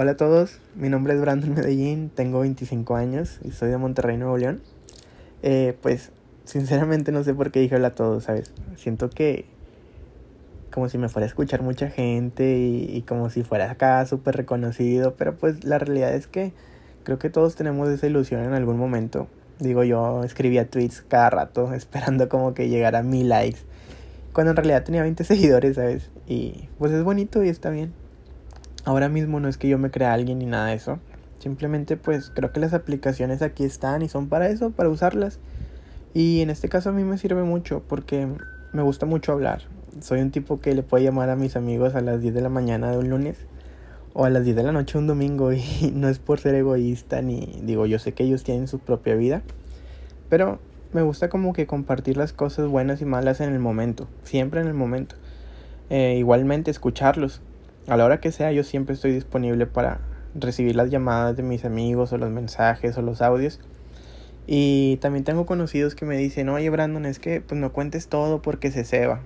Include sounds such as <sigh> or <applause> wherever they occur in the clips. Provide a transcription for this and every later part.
Hola a todos, mi nombre es Brandon Medellín, tengo 25 años y soy de Monterrey, Nuevo León. Eh, pues sinceramente no sé por qué dije hola a todos, ¿sabes? Siento que como si me fuera a escuchar mucha gente y, y como si fuera acá súper reconocido, pero pues la realidad es que creo que todos tenemos esa ilusión en algún momento. Digo, yo escribía tweets cada rato <laughs> esperando como que llegara mil likes, cuando en realidad tenía 20 seguidores, ¿sabes? Y pues es bonito y está bien. Ahora mismo no es que yo me crea alguien ni nada de eso. Simplemente pues creo que las aplicaciones aquí están y son para eso, para usarlas. Y en este caso a mí me sirve mucho porque me gusta mucho hablar. Soy un tipo que le puede llamar a mis amigos a las 10 de la mañana de un lunes o a las 10 de la noche un domingo <laughs> y no es por ser egoísta ni digo, yo sé que ellos tienen su propia vida, pero me gusta como que compartir las cosas buenas y malas en el momento, siempre en el momento. Eh, igualmente escucharlos, a la hora que sea, yo siempre estoy disponible para recibir las llamadas de mis amigos o los mensajes o los audios. Y también tengo conocidos que me dicen, oye Brandon, es que pues no cuentes todo porque se ceba.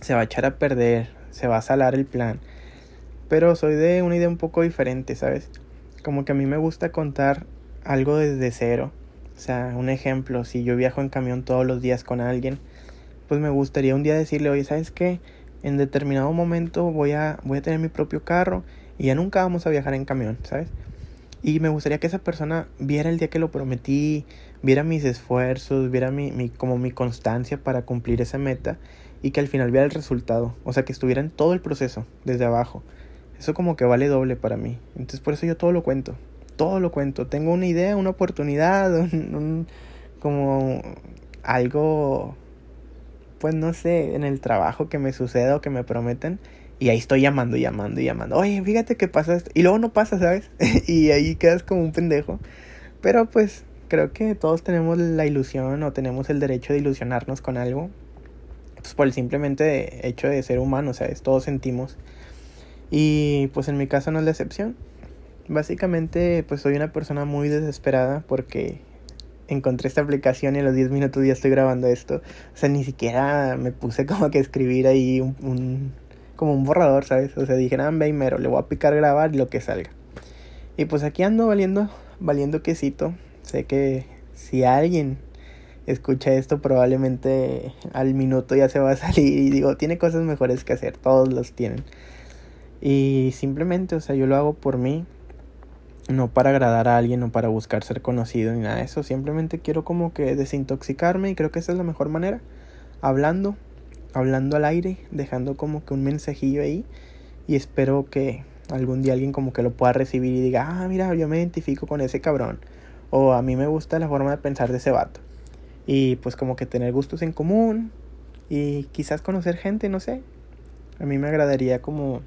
Se va a echar a perder, se va a salar el plan. Pero soy de una idea un poco diferente, ¿sabes? Como que a mí me gusta contar algo desde cero. O sea, un ejemplo, si yo viajo en camión todos los días con alguien, pues me gustaría un día decirle, oye, ¿sabes qué? En determinado momento voy a, voy a tener mi propio carro y ya nunca vamos a viajar en camión, ¿sabes? Y me gustaría que esa persona viera el día que lo prometí, viera mis esfuerzos, viera mi, mi, como mi constancia para cumplir esa meta y que al final viera el resultado. O sea, que estuviera en todo el proceso, desde abajo. Eso como que vale doble para mí. Entonces por eso yo todo lo cuento. Todo lo cuento. Tengo una idea, una oportunidad, <laughs> un, como algo pues no sé, en el trabajo que me suceda o que me prometen. Y ahí estoy llamando, llamando y llamando. Oye, fíjate que pasa esto. Y luego no pasa, ¿sabes? <laughs> y ahí quedas como un pendejo. Pero pues creo que todos tenemos la ilusión o tenemos el derecho de ilusionarnos con algo. Pues por el simplemente hecho de ser humano, ¿sabes? Todos sentimos. Y pues en mi caso no es la excepción. Básicamente pues soy una persona muy desesperada porque encontré esta aplicación y a los 10 minutos ya estoy grabando esto. O sea, ni siquiera me puse como que escribir ahí un, como un borrador, ¿sabes? O sea, dije, nada, mero, le voy a picar grabar lo que salga. Y pues aquí ando valiendo, valiendo quesito. Sé que si alguien escucha esto, probablemente al minuto ya se va a salir. Y digo, tiene cosas mejores que hacer, todos los tienen. Y simplemente, o sea, yo lo hago por mí no para agradar a alguien o para buscar ser conocido ni nada de eso, simplemente quiero como que desintoxicarme y creo que esa es la mejor manera, hablando, hablando al aire, dejando como que un mensajillo ahí y espero que algún día alguien como que lo pueda recibir y diga, ah, mira, yo me identifico con ese cabrón o a mí me gusta la forma de pensar de ese vato. Y pues como que tener gustos en común y quizás conocer gente, no sé, a mí me agradaría como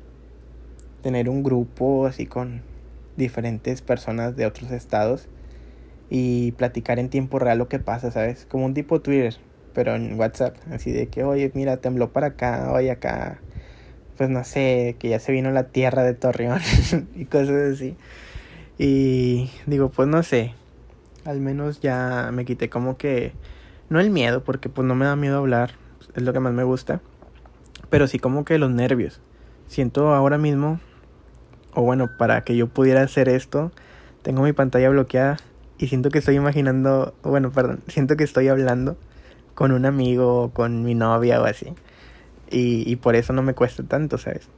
tener un grupo así con diferentes personas de otros estados y platicar en tiempo real lo que pasa, ¿sabes? Como un tipo Twitter, pero en WhatsApp, así de que, oye, mira, tembló para acá, oye, acá, pues no sé, que ya se vino la tierra de Torreón <laughs> y cosas así. Y digo, pues no sé, al menos ya me quité como que, no el miedo, porque pues no me da miedo hablar, es lo que más me gusta, pero sí como que los nervios. Siento ahora mismo o bueno, para que yo pudiera hacer esto, tengo mi pantalla bloqueada y siento que estoy imaginando, bueno, perdón, <laughs> siento que estoy hablando con un amigo, con mi novia o así. Y, y por eso no me cuesta tanto, ¿sabes?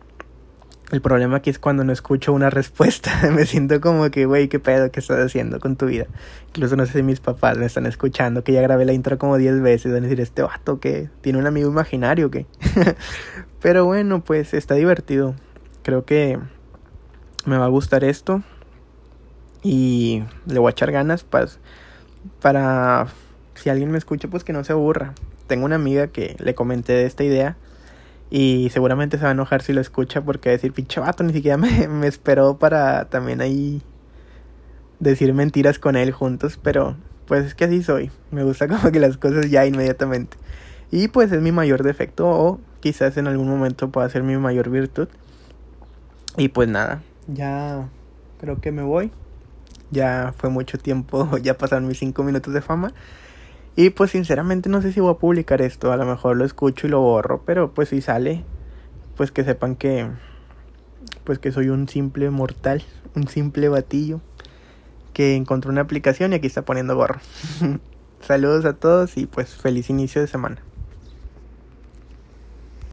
El problema aquí es cuando no escucho una <laughs> respuesta. <laughs> me siento como que, güey, ¿qué pedo que estás haciendo con tu vida? Incluso no sé si mis papás me están escuchando, que ya grabé la intro como 10 veces. Van a decir, este vato que tiene un amigo imaginario, que. Pero bueno, pues está divertido. Creo que me va a gustar esto y le voy a echar ganas pues, para si alguien me escucha pues que no se aburra. Tengo una amiga que le comenté de esta idea y seguramente se va a enojar si lo escucha porque va a decir, pinche vato, ni siquiera me, <laughs> me esperó para también ahí decir mentiras con él juntos, pero pues es que así soy. Me gusta <laughs> como que las cosas ya inmediatamente. Y pues es mi mayor defecto o quizás en algún momento pueda ser mi mayor virtud. Y pues nada, ya creo que me voy. Ya fue mucho tiempo, <laughs> ya pasaron mis 5 minutos de fama. Y pues sinceramente no sé si voy a publicar esto, a lo mejor lo escucho y lo borro, pero pues si sale, pues que sepan que pues que soy un simple mortal, <laughs> un simple batillo que encontró una aplicación y aquí está poniendo gorro. <laughs> Saludos a todos y pues feliz inicio de semana.